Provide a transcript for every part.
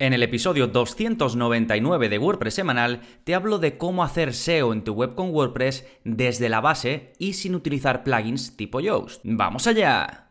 En el episodio 299 de WordPress semanal te hablo de cómo hacer SEO en tu web con WordPress desde la base y sin utilizar plugins tipo Yoast. ¡Vamos allá!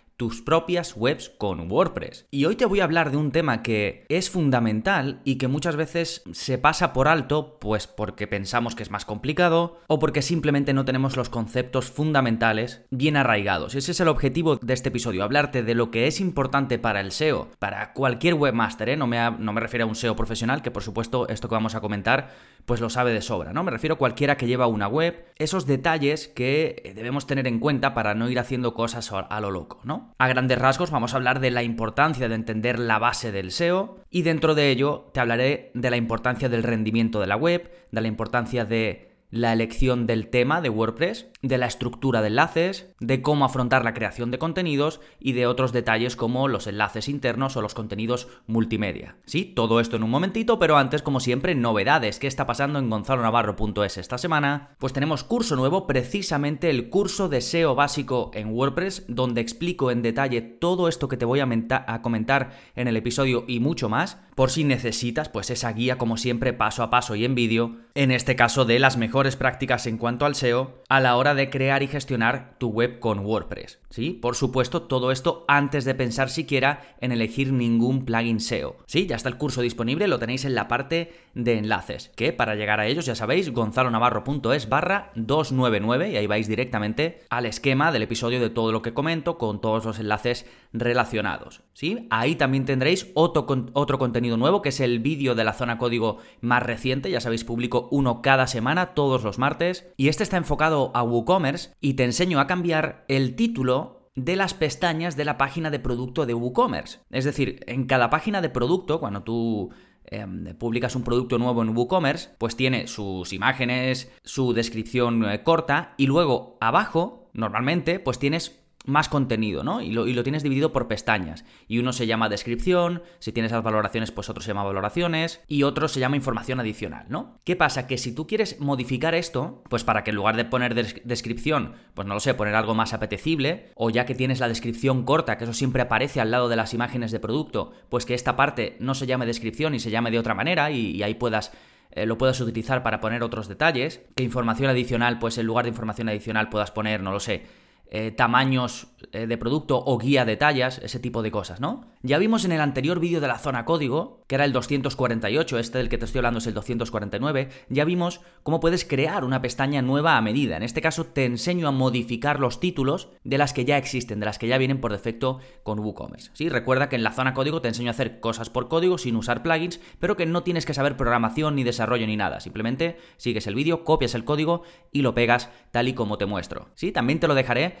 tus propias webs con WordPress. Y hoy te voy a hablar de un tema que es fundamental y que muchas veces se pasa por alto, pues porque pensamos que es más complicado o porque simplemente no tenemos los conceptos fundamentales bien arraigados. Ese es el objetivo de este episodio, hablarte de lo que es importante para el SEO, para cualquier webmaster, ¿eh? no, me no me refiero a un SEO profesional, que por supuesto esto que vamos a comentar pues lo sabe de sobra, ¿no? Me refiero a cualquiera que lleva una web, esos detalles que debemos tener en cuenta para no ir haciendo cosas a lo loco, ¿no? A grandes rasgos vamos a hablar de la importancia de entender la base del SEO y dentro de ello te hablaré de la importancia del rendimiento de la web, de la importancia de la elección del tema de WordPress, de la estructura de enlaces, de cómo afrontar la creación de contenidos y de otros detalles como los enlaces internos o los contenidos multimedia. Sí, todo esto en un momentito, pero antes, como siempre, novedades. ¿Qué está pasando en gonzalonavarro.es esta semana? Pues tenemos curso nuevo, precisamente el curso de SEO básico en WordPress, donde explico en detalle todo esto que te voy a, a comentar en el episodio y mucho más, por si necesitas pues esa guía como siempre paso a paso y en vídeo, en este caso de las mejores prácticas en cuanto al SEO a la hora de crear y gestionar tu web con WordPress. ¿Sí? Por supuesto, todo esto antes de pensar siquiera en elegir ningún plugin SEO. Sí, ya está el curso disponible, lo tenéis en la parte de enlaces, que para llegar a ellos ya sabéis, gonzalonavarro.es barra 299 y ahí vais directamente al esquema del episodio de todo lo que comento con todos los enlaces relacionados. ¿Sí? Ahí también tendréis otro, otro contenido nuevo que es el vídeo de la zona código más reciente, ya sabéis, publico uno cada semana, todo todos los martes y este está enfocado a WooCommerce y te enseño a cambiar el título de las pestañas de la página de producto de WooCommerce. Es decir, en cada página de producto, cuando tú em, publicas un producto nuevo en WooCommerce, pues tiene sus imágenes, su descripción eh, corta y luego abajo, normalmente, pues tienes más contenido, ¿no? Y lo, tienes dividido por pestañas. Y uno se llama descripción, si tienes las valoraciones, pues otro se llama valoraciones, y otro se llama información adicional, ¿no? ¿Qué pasa? Que si tú quieres modificar esto, pues para que en lugar de poner descripción, pues no lo sé, poner algo más apetecible, o ya que tienes la descripción corta, que eso siempre aparece al lado de las imágenes de producto, pues que esta parte no se llame descripción y se llame de otra manera, y, ahí puedas eh, lo puedas utilizar para poner otros detalles. Que información adicional, pues en lugar de información adicional puedas poner, no lo sé, eh, tamaños eh, de producto o guía de tallas, ese tipo de cosas, ¿no? Ya vimos en el anterior vídeo de la zona código, que era el 248, este del que te estoy hablando es el 249, ya vimos cómo puedes crear una pestaña nueva a medida. En este caso te enseño a modificar los títulos de las que ya existen, de las que ya vienen por defecto con WooCommerce. ¿sí? Recuerda que en la zona código te enseño a hacer cosas por código sin usar plugins, pero que no tienes que saber programación ni desarrollo ni nada. Simplemente sigues el vídeo, copias el código y lo pegas tal y como te muestro. ¿sí? También te lo dejaré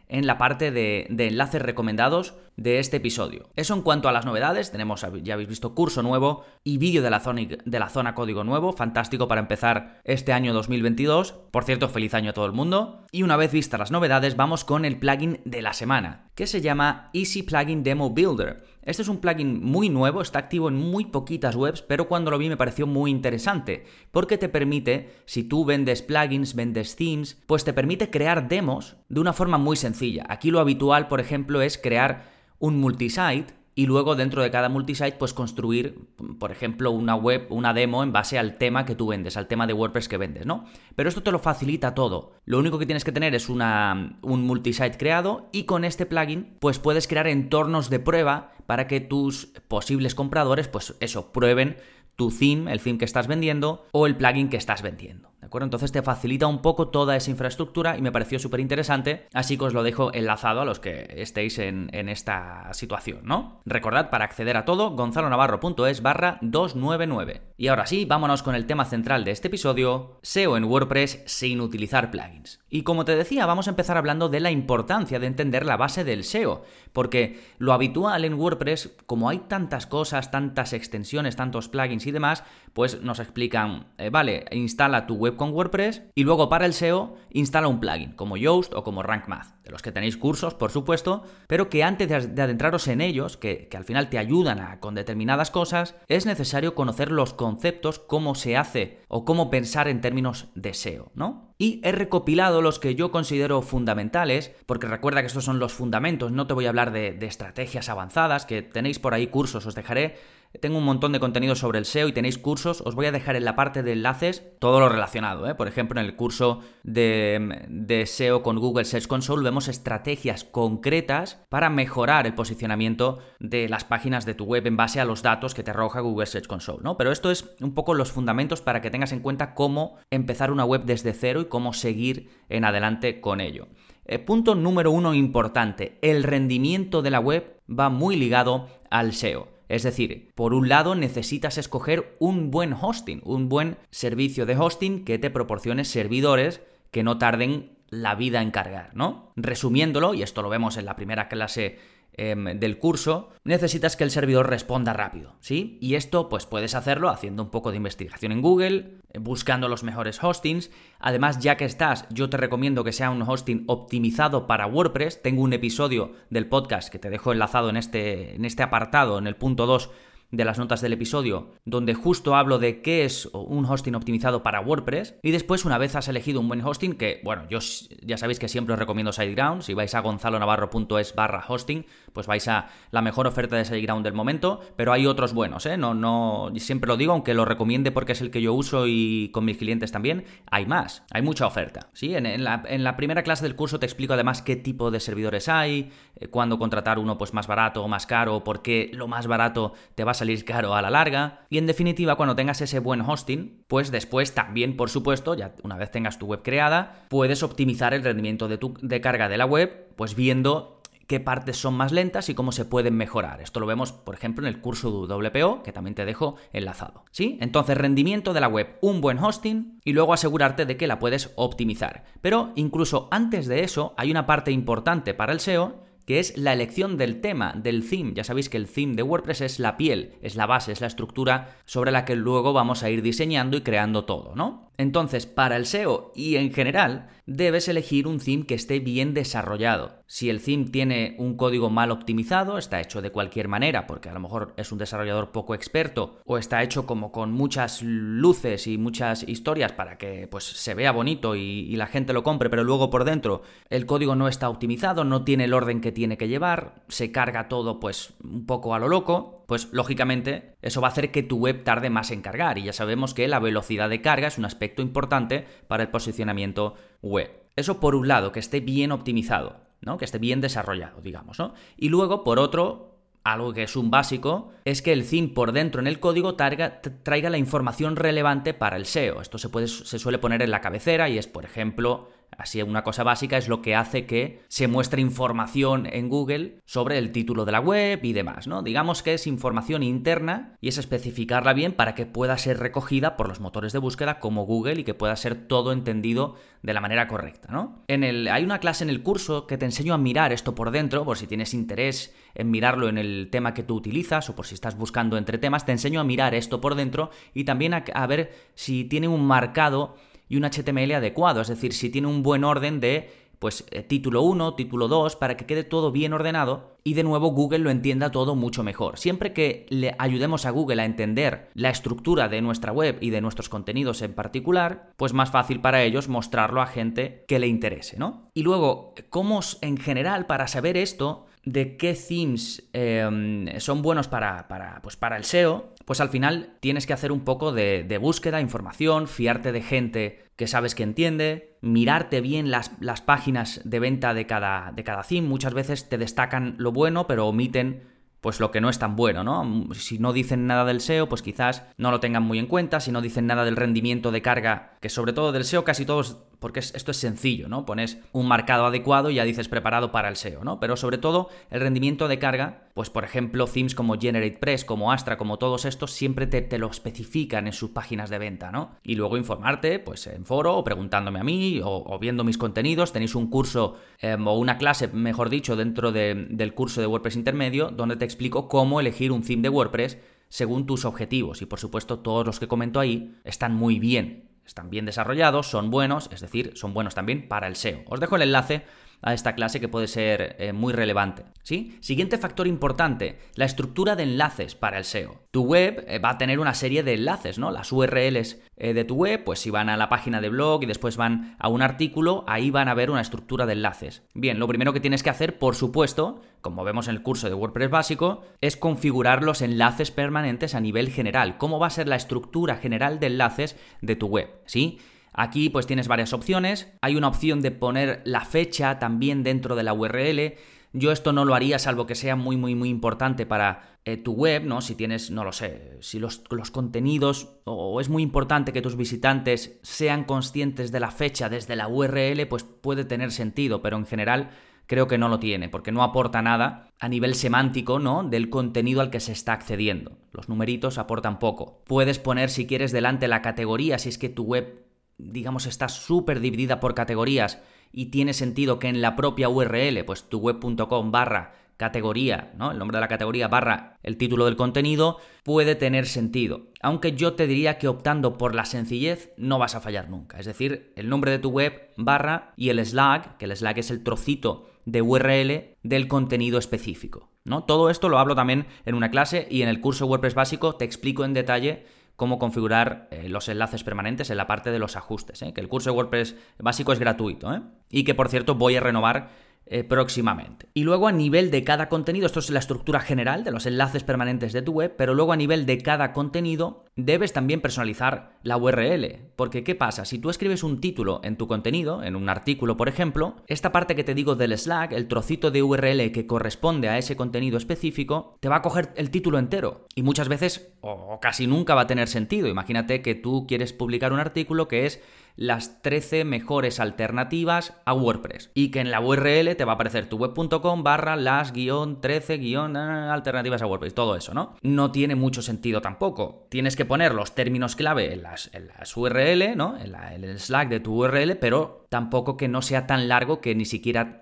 en la parte de, enlaces recomendados de este episodio. Eso en cuanto a las novedades, tenemos, ya habéis visto, curso nuevo y vídeo de la, zona, de la zona código nuevo, fantástico para empezar este año 2022. Por cierto, feliz año a todo el mundo. Y una vez vistas las novedades, vamos con el plugin de la semana, que se llama Easy Plugin Demo Builder. Este es un plugin muy nuevo, está activo en muy poquitas webs, pero cuando lo vi me pareció muy interesante, porque te permite, si tú vendes plugins, vendes themes, pues te permite crear demos de una forma muy sencilla. Aquí lo habitual, por ejemplo, es crear un multisite y luego dentro de cada multisite pues construir, por ejemplo, una web, una demo en base al tema que tú vendes, al tema de WordPress que vendes, ¿no? Pero esto te lo facilita todo. Lo único que tienes que tener es un multisite creado y con este plugin pues puedes crear entornos de prueba para que tus posibles compradores pues eso, prueben tu theme, el theme que estás vendiendo o el plugin que estás vendiendo. ¿De acuerdo? Entonces te facilita un poco toda esa infraestructura y me pareció súper interesante, así que os lo dejo enlazado a los que estéis en, esta situación, ¿no? Recordad, para acceder a todo, gonzalonavarro.es barra 299. Y ahora sí, vámonos con el tema central de este episodio, SEO en WordPress sin utilizar plugins. Y como te decía, vamos a empezar hablando de la importancia de entender la base del SEO, porque lo habitual en WordPress, como hay tantas cosas, tantas extensiones, tantos plugins y demás, pues nos explican, eh, vale, instala tu web con WordPress y luego para el SEO instala un plugin como Yoast o como Rank Math, de los que tenéis cursos, por supuesto, pero que antes de adentraros en ellos, que, al final te ayudan con determinadas cosas, es necesario conocer los conceptos, cómo se hace o cómo pensar en términos de SEO, ¿no? Y he recopilado los que yo considero fundamentales, porque recuerda que estos son los fundamentos, no te voy a hablar de estrategias avanzadas, que tenéis por ahí cursos, os dejaré tengo un montón de contenido sobre el SEO y tenéis cursos. Os voy a dejar en la parte de enlaces todo lo relacionado. ¿eh? Por ejemplo, en el curso de, SEO con Google Search Console vemos estrategias concretas para mejorar el posicionamiento de las páginas de tu web en base a los datos que te arroja Google Search Console. ¿no? Pero esto es un poco los fundamentos para que tengas en cuenta cómo empezar una web desde cero y cómo seguir en adelante con ello. Eh, punto número uno importante. El rendimiento de la web va muy ligado al SEO. Es decir, por un lado necesitas escoger un buen hosting, un buen servicio de hosting que te proporcione servidores que no tarden la vida en cargar, ¿no? Resumiéndolo, y esto lo vemos en la primera clase Em, del curso, necesitas que el servidor responda rápido, ¿sí? Y esto pues puedes hacerlo haciendo un poco de investigación en Google, eh, buscando los mejores hostings. Además, ya que estás, yo te recomiendo que sea un hosting optimizado para WordPress. Tengo un episodio del podcast que te dejo enlazado en este, en este apartado, en el punto 2 de las notas del episodio, donde justo hablo de qué es un hosting optimizado para WordPress. Y después, una vez has elegido un buen hosting, que bueno, yo ya sabéis que siempre os recomiendo SiteGround. Si vais a gonzalonavarro.es barra hosting, pues vais a la mejor oferta de SiteGround del momento. Pero hay otros buenos, ¿eh? No, no, siempre lo digo, aunque lo recomiende porque es el que yo uso y con mis clientes también. Hay más, hay mucha oferta. ¿sí? En, la, en la primera clase del curso te explico además qué tipo de servidores hay, eh, cuándo contratar uno pues más barato o más caro, por qué lo más barato te va a salir caro a la larga. Y en definitiva, cuando tengas ese buen hosting, pues después también, por supuesto, ya una vez tengas tu web creada, puedes optimizar el rendimiento de, tu, de carga de la web, pues viendo qué partes son más lentas y cómo se pueden mejorar. Esto lo vemos, por ejemplo, en el curso de WPO, que también te dejo enlazado. ¿Sí? Entonces, rendimiento de la web, un buen hosting y luego asegurarte de que la puedes optimizar. Pero incluso antes de eso, hay una parte importante para el SEO que es la elección del tema, del theme. Ya sabéis que el theme de WordPress es la piel, es la base, es la estructura sobre la que luego vamos a ir diseñando y creando todo, ¿no? Entonces, para el SEO y en general, debes elegir un theme que esté bien desarrollado. Si el theme tiene un código mal optimizado, está hecho de cualquier manera, porque a lo mejor es un desarrollador poco experto, o está hecho como con muchas luces y muchas historias para que pues se vea bonito y, y la gente lo compre, pero luego por dentro el código no está optimizado, no tiene el orden que tiene que llevar, se carga todo pues un poco a lo loco, pues lógicamente eso va a hacer que tu web tarde más en cargar y ya sabemos que la velocidad de carga es un aspecto importante para el posicionamiento web. Eso por un lado, que esté bien optimizado, ¿no? Que esté bien desarrollado, digamos, ¿no? Y luego, por otro, algo que es un básico, es que el theme por dentro en el código traiga, traiga la información relevante para el SEO. Esto se, puede, se suele poner en la cabecera y es, por ejemplo, Así, una cosa básica es lo que hace que se muestre información en Google sobre el título de la web y demás, ¿no? Digamos que es información interna y es especificarla bien para que pueda ser recogida por los motores de búsqueda como Google y que pueda ser todo entendido de la manera correcta, ¿no? En el, hay una clase en el curso que te enseño a mirar esto por dentro, por si tienes interés en mirarlo en el tema que tú utilizas o por si estás buscando entre temas, te enseño a mirar esto por dentro y también a, a ver si tiene un marcado y un HTML adecuado, es decir, si tiene un buen orden de pues eh, título 1, título 2, para que quede todo bien ordenado y de nuevo Google lo entienda todo mucho mejor. Siempre que le ayudemos a Google a entender la estructura de nuestra web y de nuestros contenidos en particular, pues más fácil para ellos mostrarlo a gente que le interese, ¿no? Y luego, ¿cómo en general para saber esto? de qué themes em, son buenos para, para, pues para el SEO, pues al final tienes que hacer un poco de, de, búsqueda, información, fiarte de gente que sabes que entiende, mirarte bien las, las páginas de venta de cada, de cada theme. Muchas veces te destacan lo bueno, pero omiten pues lo que no es tan bueno, ¿no? Si no dicen nada del SEO, pues quizás no lo tengan muy en cuenta, si no dicen nada del rendimiento de carga, que sobre todo del SEO casi todos porque esto es sencillo, ¿no? Pones un marcado adecuado y ya dices preparado para el SEO, ¿no? Pero sobre todo el rendimiento de carga, pues por ejemplo, themes como GeneratePress, como Astra, como todos estos, siempre te, lo especifican en sus páginas de venta, ¿no? Y luego informarte, pues en foro, o preguntándome a mí, o, viendo mis contenidos. Tenéis un curso, em, o una clase, mejor dicho, dentro del curso de WordPress intermedio, donde te explico cómo elegir un theme de WordPress según tus objetivos. Y por supuesto, todos los que comento ahí están muy bien, están bien desarrollados, son buenos, es decir, son buenos también para el SEO. Os dejo el enlace a esta clase que puede ser eh, muy relevante. ¿sí? Siguiente factor importante, la estructura de enlaces para el SEO. Tu web eh, va a tener una serie de enlaces, ¿no? Las URLs eh, de tu web, pues si van a la página de blog y después van a un artículo, ahí van a ver una estructura de enlaces. Bien, lo primero que tienes que hacer, por supuesto, como vemos en el curso de WordPress básico, es configurar los enlaces permanentes a nivel general. ¿Cómo va a ser la estructura general de enlaces de tu web? ¿Sí? Aquí pues tienes varias opciones. Hay una opción de poner la fecha también dentro de la URL. Yo esto no lo haría salvo que sea muy muy muy importante para eh, tu web, ¿no? Si tienes, no lo sé, si los, los contenidos o es muy importante que tus visitantes sean conscientes de la fecha desde la URL, pues puede tener sentido, pero en general creo que no lo tiene, porque no aporta nada a nivel semántico, ¿no? Del contenido al que se está accediendo. Los numeritos aportan poco. Puedes poner, si quieres, delante la categoría, si es que tu web digamos, está súper dividida por categorías y tiene sentido que en la propia URL, pues tu web.com barra categoría, ¿no? El nombre de la categoría barra el título del contenido puede tener sentido. Aunque yo te diría que optando por la sencillez no vas a fallar nunca. Es decir, el nombre de tu web barra y el slag, que el slag es el trocito de URL del contenido específico. ¿no? Todo esto lo hablo también en una clase y en el curso WordPress básico te explico en detalle cómo configurar eh, los enlaces permanentes en la parte de los ajustes, ¿eh? que el curso de WordPress básico es gratuito ¿eh? y que por cierto voy a renovar próximamente. Y luego a nivel de cada contenido, esto es la estructura general de los enlaces permanentes de tu web, pero luego a nivel de cada contenido debes también personalizar la URL. Porque ¿qué pasa? Si tú escribes un título en tu contenido, en un artículo por ejemplo, esta parte que te digo del Slack, el trocito de URL que corresponde a ese contenido específico, te va a coger el título entero. Y muchas veces, o casi nunca va a tener sentido. Imagínate que tú quieres publicar un artículo que es las 13 mejores alternativas a WordPress. Y que en la URL te va a aparecer tu web.com barra las guion 13 guion ah, alternativas a WordPress. Todo eso, ¿no? No tiene mucho sentido tampoco. Tienes que poner los términos clave en las, en las URL, ¿no? En, en el Slack de tu URL, pero tampoco que no sea tan largo que ni siquiera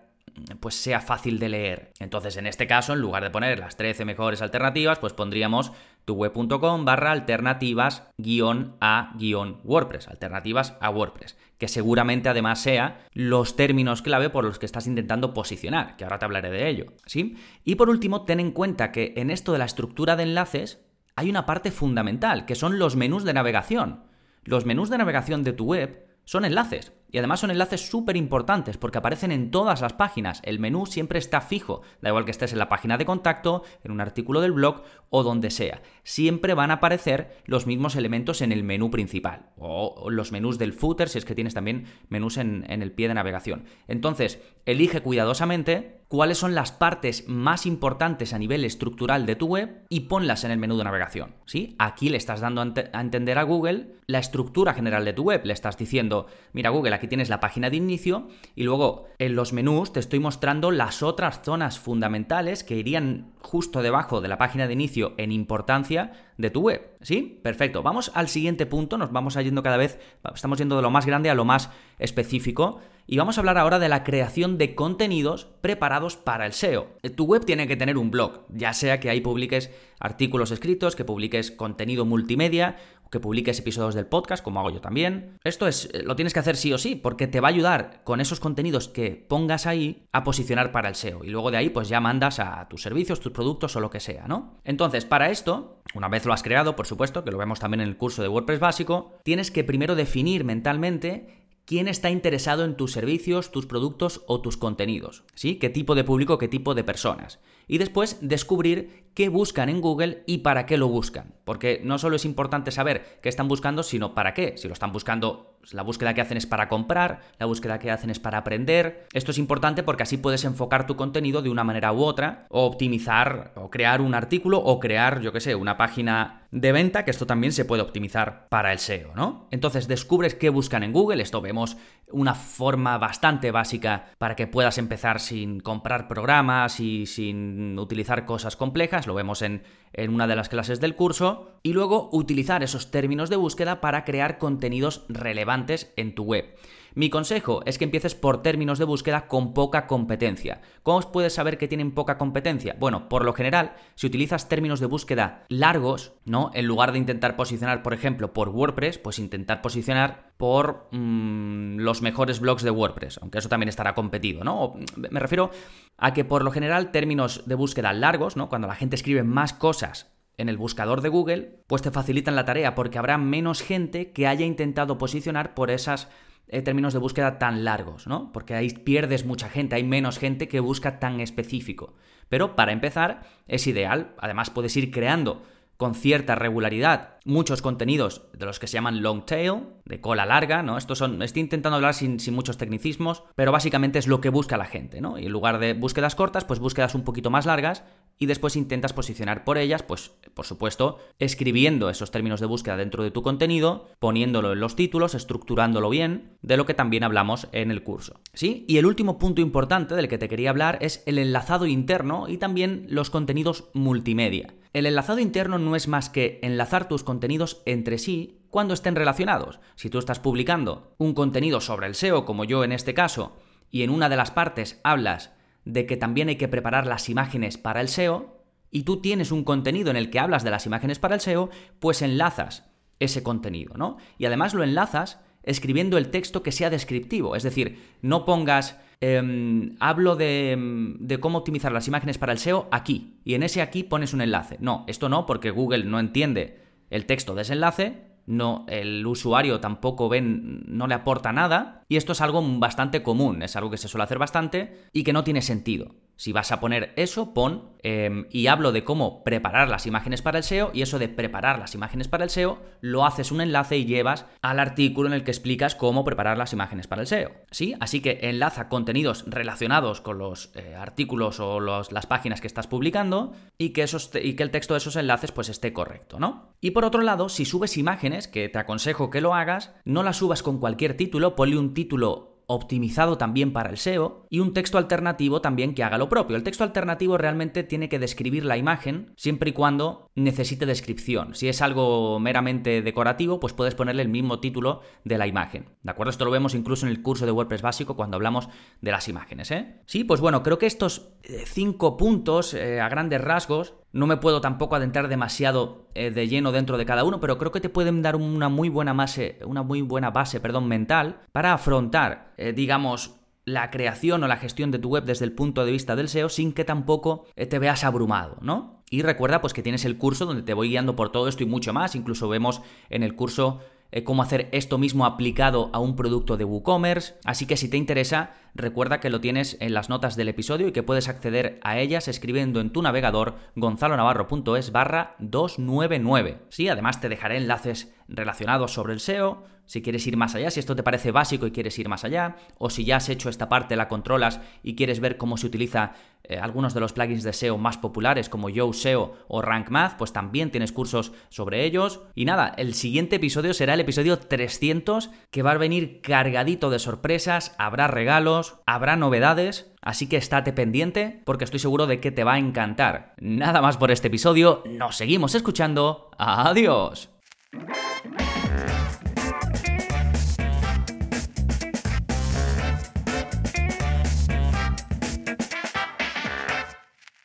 pues sea fácil de leer. Entonces, en este caso, en lugar de poner las 13 mejores alternativas, pues pondríamos tuweb.com barra alternativas guion a guion WordPress, alternativas a WordPress, que seguramente además sea los términos clave por los que estás intentando posicionar, que ahora te hablaré de ello, ¿sí? Y por último, ten en cuenta que en esto de la estructura de enlaces hay una parte fundamental, que son los menús de navegación. Los menús de navegación de tu web son enlaces. Y además son enlaces súper importantes porque aparecen en todas las páginas. El menú siempre está fijo, da igual que estés en la página de contacto, en un artículo del blog o donde sea. Siempre van a aparecer los mismos elementos en el menú principal o los menús del footer si es que tienes también menús en, en el pie de navegación. Entonces, elige cuidadosamente cuáles son las partes más importantes a nivel estructural de tu web y ponlas en el menú de navegación. ¿sí? Aquí le estás dando a entender a Google la estructura general de tu web. Le estás diciendo, mira Google, aquí tienes la página de inicio y luego en los menús te estoy mostrando las otras zonas fundamentales que irían justo debajo de la página de inicio en importancia de tu web. ¿Sí? Perfecto. Vamos al siguiente punto, nos vamos yendo cada vez, estamos yendo de lo más grande a lo más específico y vamos a hablar ahora de la creación de contenidos preparados para el SEO. Tu web tiene que tener un blog, ya sea que ahí publiques artículos escritos, que publiques contenido multimedia que publiques episodios del podcast, como hago yo también. Esto es, eh, lo tienes que hacer sí o sí, porque te va a ayudar con esos contenidos que pongas ahí a posicionar para el SEO. Y luego de ahí, pues ya mandas a tus servicios, tus productos o lo que sea, ¿no? Entonces, para esto, una vez lo has creado, por supuesto, que lo vemos también en el curso de WordPress básico, tienes que primero definir mentalmente quién está interesado en tus servicios, tus productos o tus contenidos, ¿sí? ¿Qué tipo de público, qué tipo de personas? Y después descubrir qué buscan en Google y para qué lo buscan. Porque no solo es importante saber qué están buscando, sino para qué. Si lo están buscando, la búsqueda que hacen es para comprar, la búsqueda que hacen es para aprender. Esto es importante porque así puedes enfocar tu contenido de una manera u otra, o optimizar, o crear un artículo, o crear, yo qué sé, una página de venta, que esto también se puede optimizar para el SEO, ¿no? Entonces descubres qué buscan en Google, esto vemos una forma bastante básica para que puedas empezar sin comprar programas y sin utilizar cosas complejas, lo vemos en, en una de las clases del curso, y luego utilizar esos términos de búsqueda para crear contenidos relevantes en tu web. Mi consejo es que empieces por términos de búsqueda con poca competencia. ¿Cómo puedes saber que tienen poca competencia? Bueno, por lo general, si utilizas términos de búsqueda largos, ¿no? En lugar de intentar posicionar, por ejemplo, por WordPress, pues intentar posicionar por mm, los mejores blogs de WordPress, aunque eso también estará competido, ¿no? Me refiero a que por lo general términos de búsqueda largos, ¿no? Cuando la gente escribe más cosas en el buscador de Google, pues te facilitan la tarea porque habrá menos gente que haya intentado posicionar por esos eh, términos de búsqueda tan largos, ¿no? Porque ahí pierdes mucha gente, hay menos gente que busca tan específico. Pero para empezar es ideal, además puedes ir creando con cierta regularidad muchos contenidos de los que se llaman long tail, de cola larga, ¿no? Estos son, estoy intentando hablar sin, sin, muchos tecnicismos, pero básicamente es lo que busca la gente, ¿no? Y en lugar de búsquedas cortas, pues búsquedas un poquito más largas y después intentas posicionar por ellas, pues por supuesto, escribiendo esos términos de búsqueda dentro de tu contenido, poniéndolo en los títulos, estructurándolo bien, de lo que también hablamos en el curso. ¿Sí? Y el último punto importante del que te quería hablar es el enlazado interno y también los contenidos multimedia. El enlazado interno no es más que enlazar tus contenidos entre sí cuando estén relacionados. Si tú estás publicando un contenido sobre el SEO, como yo en este caso, y en una de las partes hablas de que también hay que preparar las imágenes para el SEO, y tú tienes un contenido en el que hablas de las imágenes para el SEO, pues enlazas ese contenido, ¿no? Y además lo enlazas escribiendo el texto que sea descriptivo, es decir, no pongas Em, hablo de, de, cómo optimizar las imágenes para el SEO aquí, y en ese aquí pones un enlace. No, esto no, porque Google no entiende el texto de ese enlace, no, el usuario tampoco ven, no le aporta nada, y esto es algo bastante común, es algo que se suele hacer bastante y que no tiene sentido. Si vas a poner eso, pon em, y hablo de cómo preparar las imágenes para el SEO y eso de preparar las imágenes para el SEO lo haces un enlace y llevas al artículo en el que explicas cómo preparar las imágenes para el SEO. ¿Sí? Así que enlaza contenidos relacionados con los eh, artículos o las páginas que estás publicando y que, y que el texto de esos enlaces pues esté correcto, ¿no? Y por otro lado, si subes imágenes, que te aconsejo que lo hagas, no las subas con cualquier título, ponle un título optimizado también para el SEO y un texto alternativo también que haga lo propio. El texto alternativo realmente tiene que describir la imagen siempre y cuando necesite descripción. Si es algo meramente decorativo, pues puedes ponerle el mismo título de la imagen. ¿De acuerdo? Esto lo vemos incluso en el curso de WordPress básico cuando hablamos de las imágenes, ¿eh? Sí, pues bueno, creo que estos eh, cinco puntos eh, a grandes rasgos no me puedo tampoco adentrar demasiado eh, de lleno dentro de cada uno, pero creo que te pueden dar una muy buena base, una muy buena base, perdón, mental para afrontar, eh, digamos, la creación o la gestión de tu web desde el punto de vista del SEO sin que tampoco eh, te veas abrumado, ¿no? Y recuerda pues que tienes el curso donde te voy guiando por todo esto y mucho más, incluso vemos en el curso eh, cómo hacer esto mismo aplicado a un producto de WooCommerce. Así que si te interesa, recuerda que lo tienes en las notas del episodio y que puedes acceder a ellas escribiendo en tu navegador gonzalonavarro.es barra 299. Sí, además te dejaré enlaces relacionados sobre el SEO, si quieres ir más allá, si esto te parece básico y quieres ir más allá, o si ya has hecho esta parte, la controlas y quieres ver cómo se utiliza eh, algunos de los plugins de SEO más populares como Yo SEO o Rank Math, pues también tienes cursos sobre ellos. Y nada, el siguiente episodio será el episodio 300 que va a venir cargadito de sorpresas, habrá regalos, habrá novedades. Así que estate pendiente porque estoy seguro de que te va a encantar. Nada más por este episodio, nos seguimos escuchando. Adiós.